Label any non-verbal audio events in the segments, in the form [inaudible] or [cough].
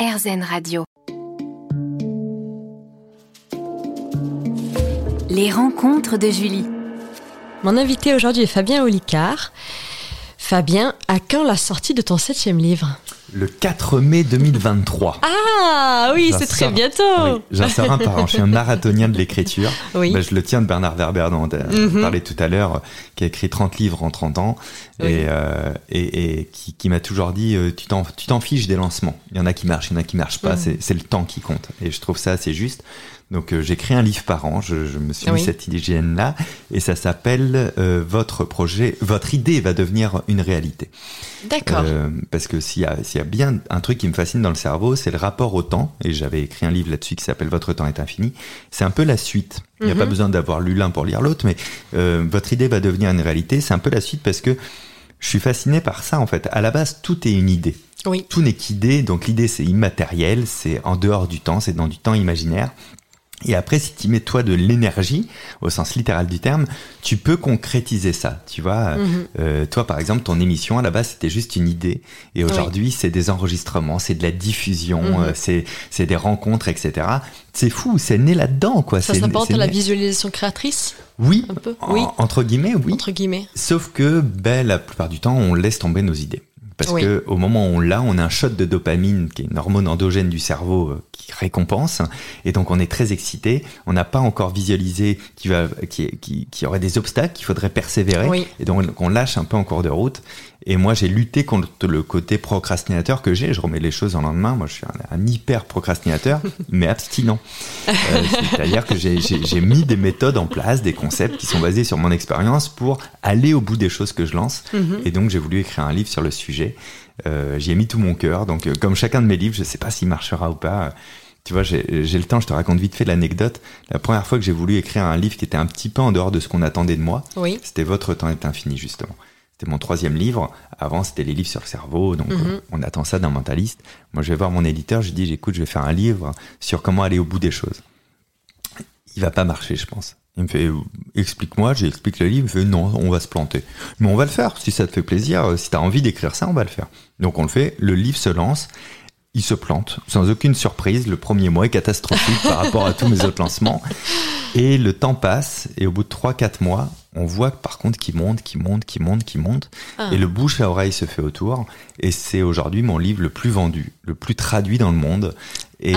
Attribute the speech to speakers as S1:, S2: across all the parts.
S1: RZN Radio. Les rencontres de Julie.
S2: Mon invité aujourd'hui est Fabien Olicard. Fabien, à quand la sortie de ton septième livre?
S3: Le 4 mai 2023.
S2: Ah oui, c'est très bientôt. Oui,
S3: J'en sors un par an. Je suis un marathonien de l'écriture. Oui. Ben, je le tiens de Bernard Werber, dont on mhm. parlait tout à l'heure, qui a écrit 30 livres en 30 ans et, euh, et, et, qui, qui m'a toujours dit euh, tu t'en fiches des lancements. Il y en a qui marchent, il y en a qui marchent pas. Mhm. C'est le temps qui compte. Et je trouve ça assez juste. Donc euh, j'écris un livre par an, je, je me suis mis cette hygiène là et ça s'appelle euh, Votre projet, votre idée va devenir une réalité.
S2: D'accord. Euh,
S3: parce que s'il y, y a bien un truc qui me fascine dans le cerveau, c'est le rapport au temps, et j'avais écrit un livre là-dessus qui s'appelle Votre temps est infini. C'est un peu la suite. Il n'y a pas mhm. besoin d'avoir lu l'un pour lire l'autre, mais euh, votre idée va devenir une réalité. C'est un peu la suite parce que je suis fasciné par ça en fait. À la base, tout est une idée.
S2: Oui.
S3: Tout n'est qu'idée, donc l'idée c'est immatériel, c'est en dehors du temps, c'est dans du temps imaginaire. Et après, si tu mets toi de l'énergie, au sens littéral du terme, tu peux concrétiser ça. Tu vois, mhm. euh, toi par exemple, ton émission à la base c'était juste une idée, et aujourd'hui c'est des enregistrements, c'est de la diffusion, mhm. euh, c'est c'est des rencontres, etc. C'est fou, c'est né là-dedans quoi.
S2: Ça s'apporte à la visualisation créatrice?
S3: Oui, un peu? oui. entre guillemets, oui.
S2: Entre guillemets.
S3: Sauf que, ben, la plupart du temps, on laisse tomber nos idées. Parce que au moment où on l'a, on a un shot de dopamine, qui est une hormone endogène du cerveau euh, qui récompense, et donc on est très excité. On n'a pas encore visualisé qu'il va, qui, qui, qui, aurait des obstacles, qu'il faudrait persévérer, et donc on lâche un peu en cours de route. Et moi, j'ai lutté contre le côté procrastinateur que j'ai. Je remets les choses en lendemain. Moi, je suis un, hyper procrastinateur, [laughs] mais abstinent. Euh, c'est-à-dire que j'ai mis des méthodes en place, des concepts qui sont basés sur mon expérience pour aller au bout des choses que je lance. Mhm. Et donc, j'ai voulu écrire un livre sur le sujet. Euh, J'y ai mis tout mon cœur. Donc, euh, comme chacun de mes livres, je ne sais pas s'il marchera ou pas. Tu vois, j'ai le temps, je te raconte vite fait l'anecdote. La première fois que j'ai voulu écrire un livre qui était un petit peu en dehors de ce qu'on attendait de moi,
S2: oui.
S3: c'était Votre temps est infini, justement. C'était mon troisième livre. Avant, c'était les livres sur le cerveau. Donc, mhm. on, attend ça d'un mentaliste. Moi, je vais voir mon éditeur. Je lui dis, j'écoute, je vais faire un livre sur comment aller au bout des choses. Il va pas marcher, je pense. Il me fait, explique-moi, j'explique le livre. Il me fait, non, on va se planter. Mais on va le faire. Si ça te fait plaisir, si tu as envie d'écrire ça, on va le faire. Donc, on le fait. Le livre se lance. Il se plante sans aucune surprise. Le premier mois est catastrophique par rapport à tous mes [laughs] autres lancements. Et le temps passe. Et au bout de 3-4 mois, on voit par contre qu'il monte, qu'il monte, qu'il monte, qu'il monte. Ah. Et le bouche à oreille se fait autour. Et c'est aujourd'hui mon livre le plus vendu, le plus traduit dans le monde. Et,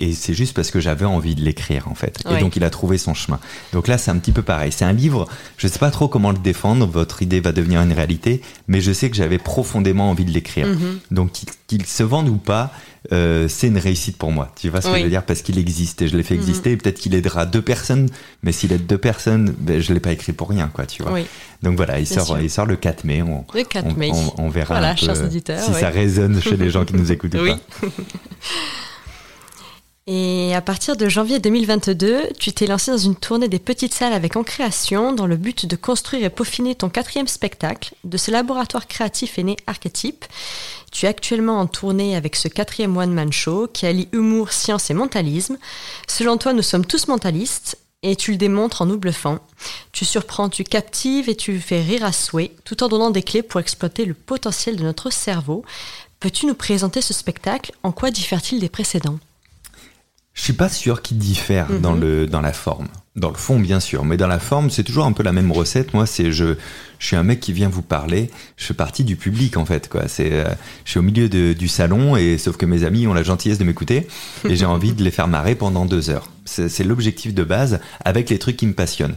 S3: et c'est juste parce que j'avais envie de l'écrire en fait. Et donc il a trouvé son chemin. Donc là c'est un petit peu pareil. C'est un livre, je sais pas trop comment le défendre, votre idée va devenir une réalité, mais je sais que j'avais profondément envie de l'écrire. Mm-hmm. Donc qu'il se vende ou pas, euh, c'est une réussite pour moi. Tu vois ce que je veux dire? Parce qu'il existe et je l'ai fait exister. Mhm. Peut-être qu'il aidera deux personnes, mais s'il aide deux personnes, ben, je l'ai pas écrit pour rien, quoi. Tu vois Donc voilà, il sort, il sort le 4 mai. On,
S2: le 4 mai.
S3: On, verra si ça résonne chez les gens qui nous [laughs] écoutent ou pas. [laughs]
S2: Et à partir de janvier 2022, tu t'es lancé dans une tournée des petites salles avec En Création dans le but de construire et peaufiner ton quatrième spectacle. De ce laboratoire créatif est né Archetype. Tu es actuellement en tournée avec ce quatrième one-man show qui allie humour, science et mentalisme. Selon toi, nous sommes tous mentalistes et tu le démontres en nous bluffant. Tu surprends, tu captives et tu fais rire à souhait tout en donnant des clés pour exploiter le potentiel de notre cerveau. Peux-tu nous présenter ce spectacle? En quoi diffère-t-il des précédents?
S3: Suis pas sûr qu'il diffère dans mhm. le dans la forme. Dans le fond, bien sûr, mais dans la forme, c'est toujours un peu la même recette. Moi, c'est je je suis un mec qui vient vous parler. Je fais partie du public en fait, quoi. C'est euh, je suis au milieu de, du salon et sauf que mes amis ont la gentillesse de m'écouter et j'ai [laughs] envie de les faire marrer pendant deux heures. C'est l'objectif de base avec les trucs qui me passionnent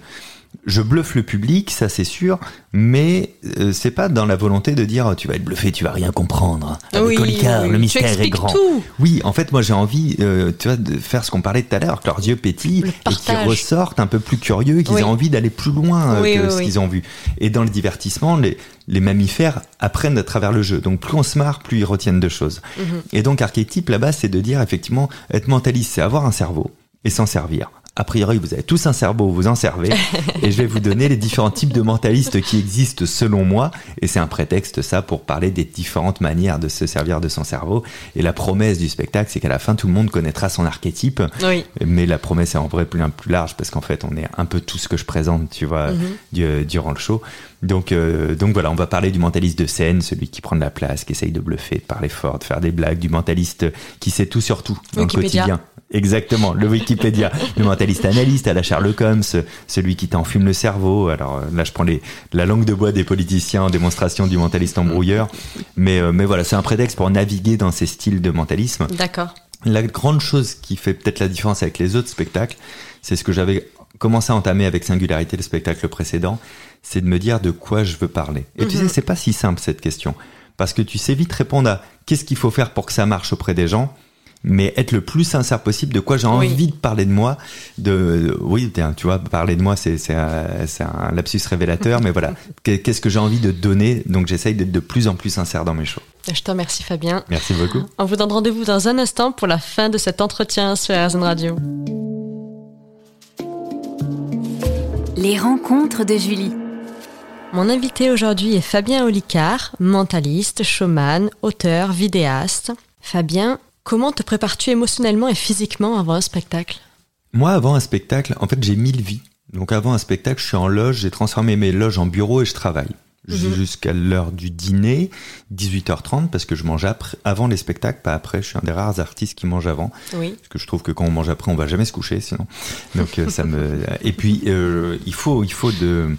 S3: je bluffe le public, ça c'est sûr, mais euh, c'est pas dans la volonté de dire tu vas être bluffé, tu vas rien comprendre. Avec le mystère est grand. Oui, en fait, moi j'ai envie, euh, tu vois, de faire ce qu'on parlait tout à l'heure, que leurs yeux pétillent et qu'ils ressortent un peu plus curieux, qu'ils aient envie d'aller plus loin euh, que ce qu'ils ont vu. Et dans le divertissement, les, les mammifères apprennent à travers le jeu. Donc plus on se marre, plus ils retiennent de choses. Mhm. Et donc archétype là-bas, c'est de dire effectivement être mentaliste, c'est avoir un cerveau et s'en servir. A priori, vous avez tous un cerveau, vous en servez, [laughs] et je vais vous donner les différents types de mentalistes qui existent selon moi, et c'est un prétexte ça pour parler des différentes manières de se servir de son cerveau. Et la promesse du spectacle, c'est qu'à la fin, tout le monde connaîtra son archétype,
S2: Oui.
S3: mais la promesse est en vrai plus, plus large parce qu'en fait, on est un peu tout ce que je présente, tu vois,
S2: Mhm.
S3: du- durant le show. Donc, euh, donc voilà, on va parler du mentaliste de scène, celui qui prend de la place, qui essaye de bluffer, de parler fort, de faire des blagues, du mentaliste qui sait tout sur tout dans
S2: Wikipédia.
S3: le quotidien. Exactement, le Wikipédia, le mentaliste analyste à la Sherlock Holmes, celui qui t'enfume le cerveau. Alors euh, là, je prends les, la langue de bois des politiciens en démonstration du mentaliste embrouilleur. Mais, euh, mais voilà, c'est un prétexte pour naviguer dans ces styles de mentalisme.
S2: D'accord.
S3: La grande chose qui fait peut-être la différence avec les autres spectacles, c'est ce que j'avais commencé à entamer avec Singularité, le spectacle précédent, c'est de me dire de quoi je veux parler. Et tu
S2: Mhm.
S3: sais, c'est pas si simple cette question. Parce que tu sais vite répondre à qu'est-ce qu'il faut faire pour que ça marche auprès des gens, mais être le plus sincère possible de quoi j'ai
S2: Oui.
S3: envie de parler de moi. De, oui, tiens, tu vois, parler de moi, c'est un, lapsus révélateur, mais voilà, [laughs] Qu'est- qu'est-ce que j'ai envie de donner, donc j'essaye d'être de plus en plus sincère dans mes shows.
S2: Je te remercie Fabien.
S3: Merci beaucoup.
S2: On vous donne rendez-vous dans un instant pour la fin de cet entretien sur RZN Radio.
S1: Les rencontres de Julie.
S2: Mon invité aujourd'hui est Fabien Olicard, mentaliste, showman, auteur, vidéaste. Fabien, comment te prépares-tu émotionnellement et physiquement avant un spectacle?
S3: Moi, avant un spectacle, en fait, j'ai mille vies. Donc, avant un spectacle, je suis en loge, j'ai transformé mes loges en bureau et je travaille.
S2: Mhm.
S3: Jusqu'à l'heure du dîner, 18h30, parce que je mange après, avant les spectacles, pas après. Je suis un des rares artistes qui mange avant.
S2: Oui.
S3: Parce que je trouve que quand on mange après, on va jamais se coucher, sinon. Donc, euh, ça me. [laughs] Et puis, euh, il faut, il faut de.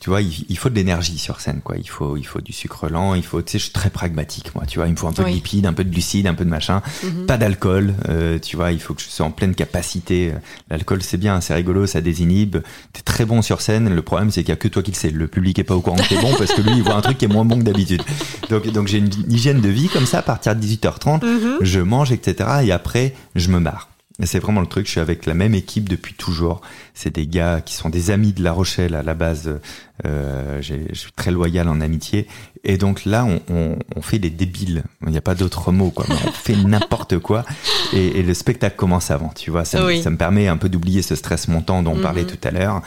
S3: Tu vois, il, il faut de l'énergie sur scène, quoi. Il faut, il faut du sucre lent, il faut, tu sais, je suis très pragmatique, moi, tu vois. Il me faut un peu
S2: Oui.
S3: de lipides, un peu de glucides, un peu de machin.
S2: Mhm.
S3: Pas d'alcool, euh, tu vois, il faut que je sois en pleine capacité. L'alcool, c'est bien, c'est rigolo, ça désinhibe. T'es très bon sur scène. Le problème, c'est qu'il y a que toi qui le sais. Le public est pas au courant que t'es bon parce que lui, il voit un truc qui est moins bon que d'habitude. Donc, donc j'ai une hygiène de vie comme ça. À partir de 18h30,
S2: Mhm.
S3: je mange, etc. Et après, je me marre. C'est vraiment le truc. Je suis avec la même équipe depuis toujours. C'est des gars qui sont des amis de La Rochelle à la base. Euh, je suis très loyal en amitié. Et donc là, on, on, on fait des débiles. Il n'y a pas d'autre mot, quoi. On fait n'importe quoi. Et, et le spectacle commence avant, tu vois. Ça, me-
S2: Oui.
S3: ça me permet un peu d'oublier ce stress montant dont on
S2: Mhm.
S3: parlait tout à l'heure.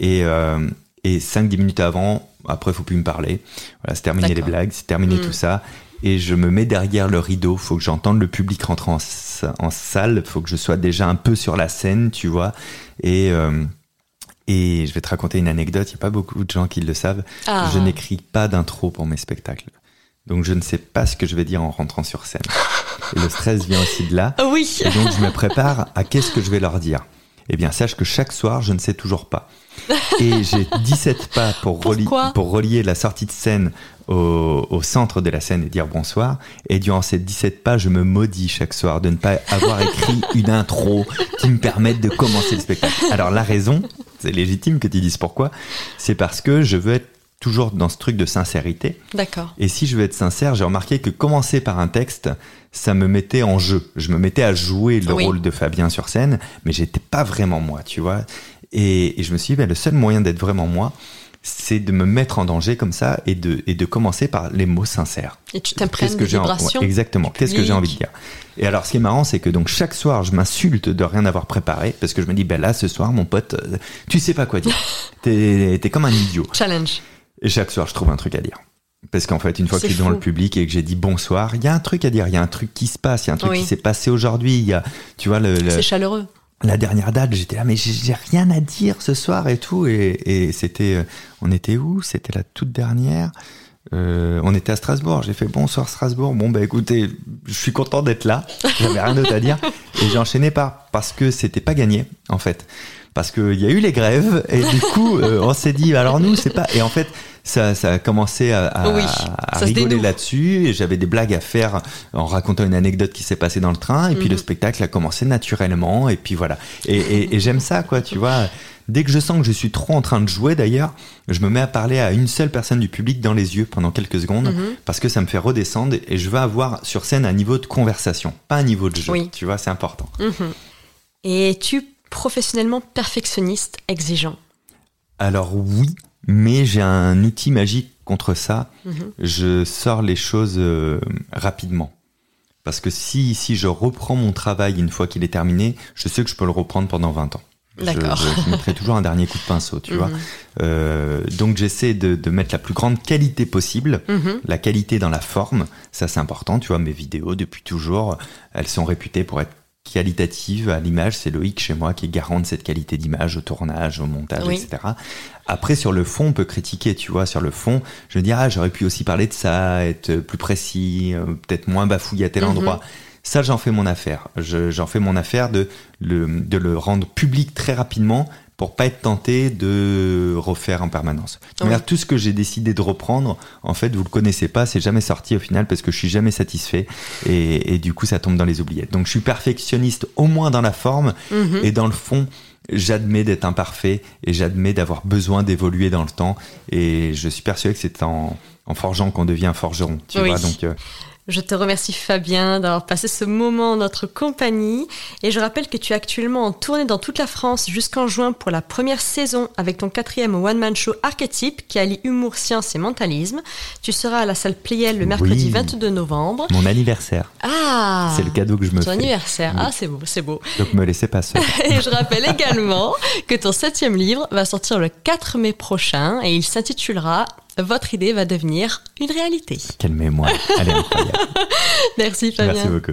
S3: Et, euh, et 5-10 minutes avant, après, faut plus me parler. Voilà, c'est terminé les blagues, c'est terminé
S2: Mhm.
S3: tout ça. Et je me mets derrière le rideau. Faut que j'entende le public rentrer en, en salle. Faut que je sois déjà un peu sur la scène, tu vois. Et, euh, et je vais te raconter une anecdote. Il n'y a pas beaucoup de gens qui le savent.
S2: Ah.
S3: Je n'écris pas d'intro pour mes spectacles. Donc je ne sais pas ce que je vais dire en rentrant sur scène. [laughs] Et le stress vient aussi de là.
S2: Oui.
S3: Et donc je me prépare à qu'est-ce que je vais leur dire. Eh bien, sache que chaque soir, je ne sais toujours pas. Et j'ai [laughs] 17 pas pour, relier,
S2: Pourquoi?
S3: pour relier la sortie de scène au, au centre de la scène et dire bonsoir. Et durant ces 17 pas, je me maudis chaque soir de ne pas avoir écrit une intro qui me permette de commencer le spectacle. Alors la raison, c'est légitime que tu dises pourquoi, c'est parce que je veux être toujours dans ce truc de sincérité.
S2: D'accord.
S3: Et si je veux être sincère, j'ai remarqué que commencer par un texte, ça me mettait en jeu. Je me mettais à jouer le
S2: Oui.
S3: rôle de Fabien sur scène, mais j'étais pas vraiment moi, tu vois. Et, et je me suis dit, ben, le seul moyen d'être vraiment moi, c'est de me mettre en danger comme ça et de, et de commencer par les mots sincères.
S2: Et tu t'imprègnes
S3: que j'ai ouais, exactement. Qu'est-ce que j'ai envie de dire? Et alors, ce qui est marrant, c'est que donc chaque soir, je m'insulte de rien avoir préparé parce que je me dis, ben là, ce soir, mon pote, euh, tu sais pas quoi dire. [laughs] T'es t'es comme un idiot.
S2: Challenge.
S3: Et chaque soir, je trouve un truc à dire. Parce qu'en fait, une fois que je suis
S2: fou.
S3: le public et que j'ai dit bonsoir, il y a un truc à dire, il y a un truc qui se passe, il y a un truc
S2: Oui.
S3: qui s'est passé aujourd'hui, il y a, tu vois, le, le-
S2: C'est chaleureux.
S3: la dernière date, j'étais là, mais j'ai j'ai rien à dire ce soir et tout. Et, et c'était, euh, on était où? C'était la toute dernière. Euh, on était à Strasbourg. J'ai fait bonsoir Strasbourg. Bon bah écoutez, je suis content d'être là. J'avais rien d'autre à dire. [laughs] Et j'ai enchaîné par parce que c'était pas gagné en fait. Parce qu'il y a eu les grèves et du coup euh, on s'est dit alors nous c'est pas et en fait ça, ça a commencé à, à-
S2: Oui,
S3: à
S2: ça se
S3: rigoler là-dessus. Et j'avais des blagues à faire en racontant une anecdote qui s'est passée dans le train. Et puis
S2: Mhm.
S3: le spectacle a commencé naturellement. Et puis voilà. Et, et- et j'aime ça quoi tu vois. Dès que je sens que je suis trop en train de jouer d'ailleurs je me mets à parler à une seule personne du public dans les yeux pendant quelques secondes
S2: Mhm.
S3: parce que ça me fait redescendre et je veux avoir sur scène un niveau de conversation pas un niveau de jeu
S2: Oui.
S3: tu vois c'est important.
S2: Mhm. Et es-tu professionnellement perfectionniste, exigeant?
S3: Alors oui mais j'ai un outil magique contre ça
S2: Mhm.
S3: je sors les choses euh, rapidement. Parce que si, si je reprends mon travail une fois qu'il est terminé, je sais que je peux le reprendre pendant 20 ans. D'accord. Je, je, mettrai toujours un dernier coup de pinceau, tu vois. Mhm. Euh, donc j'essaie de, de, mettre la plus grande qualité possible, mhm. la qualité dans la forme, ça c'est important, tu vois. Mes vidéos depuis toujours, elles sont réputées pour être qualitatives à l'image. C'est Loïc chez moi qui est garant de cette qualité d'image au tournage, au montage, etc. Après sur le fond, on peut critiquer, tu vois. Sur le fond, je me dis ah j'aurais pu aussi parler de ça, être plus précis, euh, peut-être moins bafouillé à tel mhm. endroit. Ça, j'en fais mon affaire. J'en fais mon affaire de le, de le rendre public très rapidement pour pas être tenté de refaire en permanence. tout ce que j'ai décidé de reprendre, en fait, vous le connaissez pas, c'est jamais sorti au final parce que je suis jamais satisfait et, et, du coup, ça tombe dans les oubliettes. Donc, je suis perfectionniste au moins dans la forme mhm. et dans le fond, j'admets d'être imparfait et j'admets d'avoir besoin d'évoluer dans le temps et je suis persuadé que c'est en, en forgeant qu'on devient forgeron. Tu vois, donc. Euh,
S2: je te remercie Fabien d'avoir passé ce moment en notre compagnie et je rappelle que tu es actuellement en tournée dans toute la France jusqu'en juin pour la première saison avec ton quatrième one-man show Archetype qui allie humour, science et mentalisme. Tu seras à la salle Pliel le mercredi 22 novembre.
S3: Mon anniversaire.
S2: Ah
S3: C'est le cadeau que je me
S2: fais. Ton anniversaire. Ah, c'est beau, c'est beau.
S3: Donc me laissez pas seul. [laughs]
S2: et je rappelle également que ton septième livre va sortir le 4 mai prochain et il s'intitulera votre idée va devenir une réalité.
S3: Quelle mémoire, elle est incroyable. [laughs]
S2: Merci Fabien.
S3: Merci beaucoup.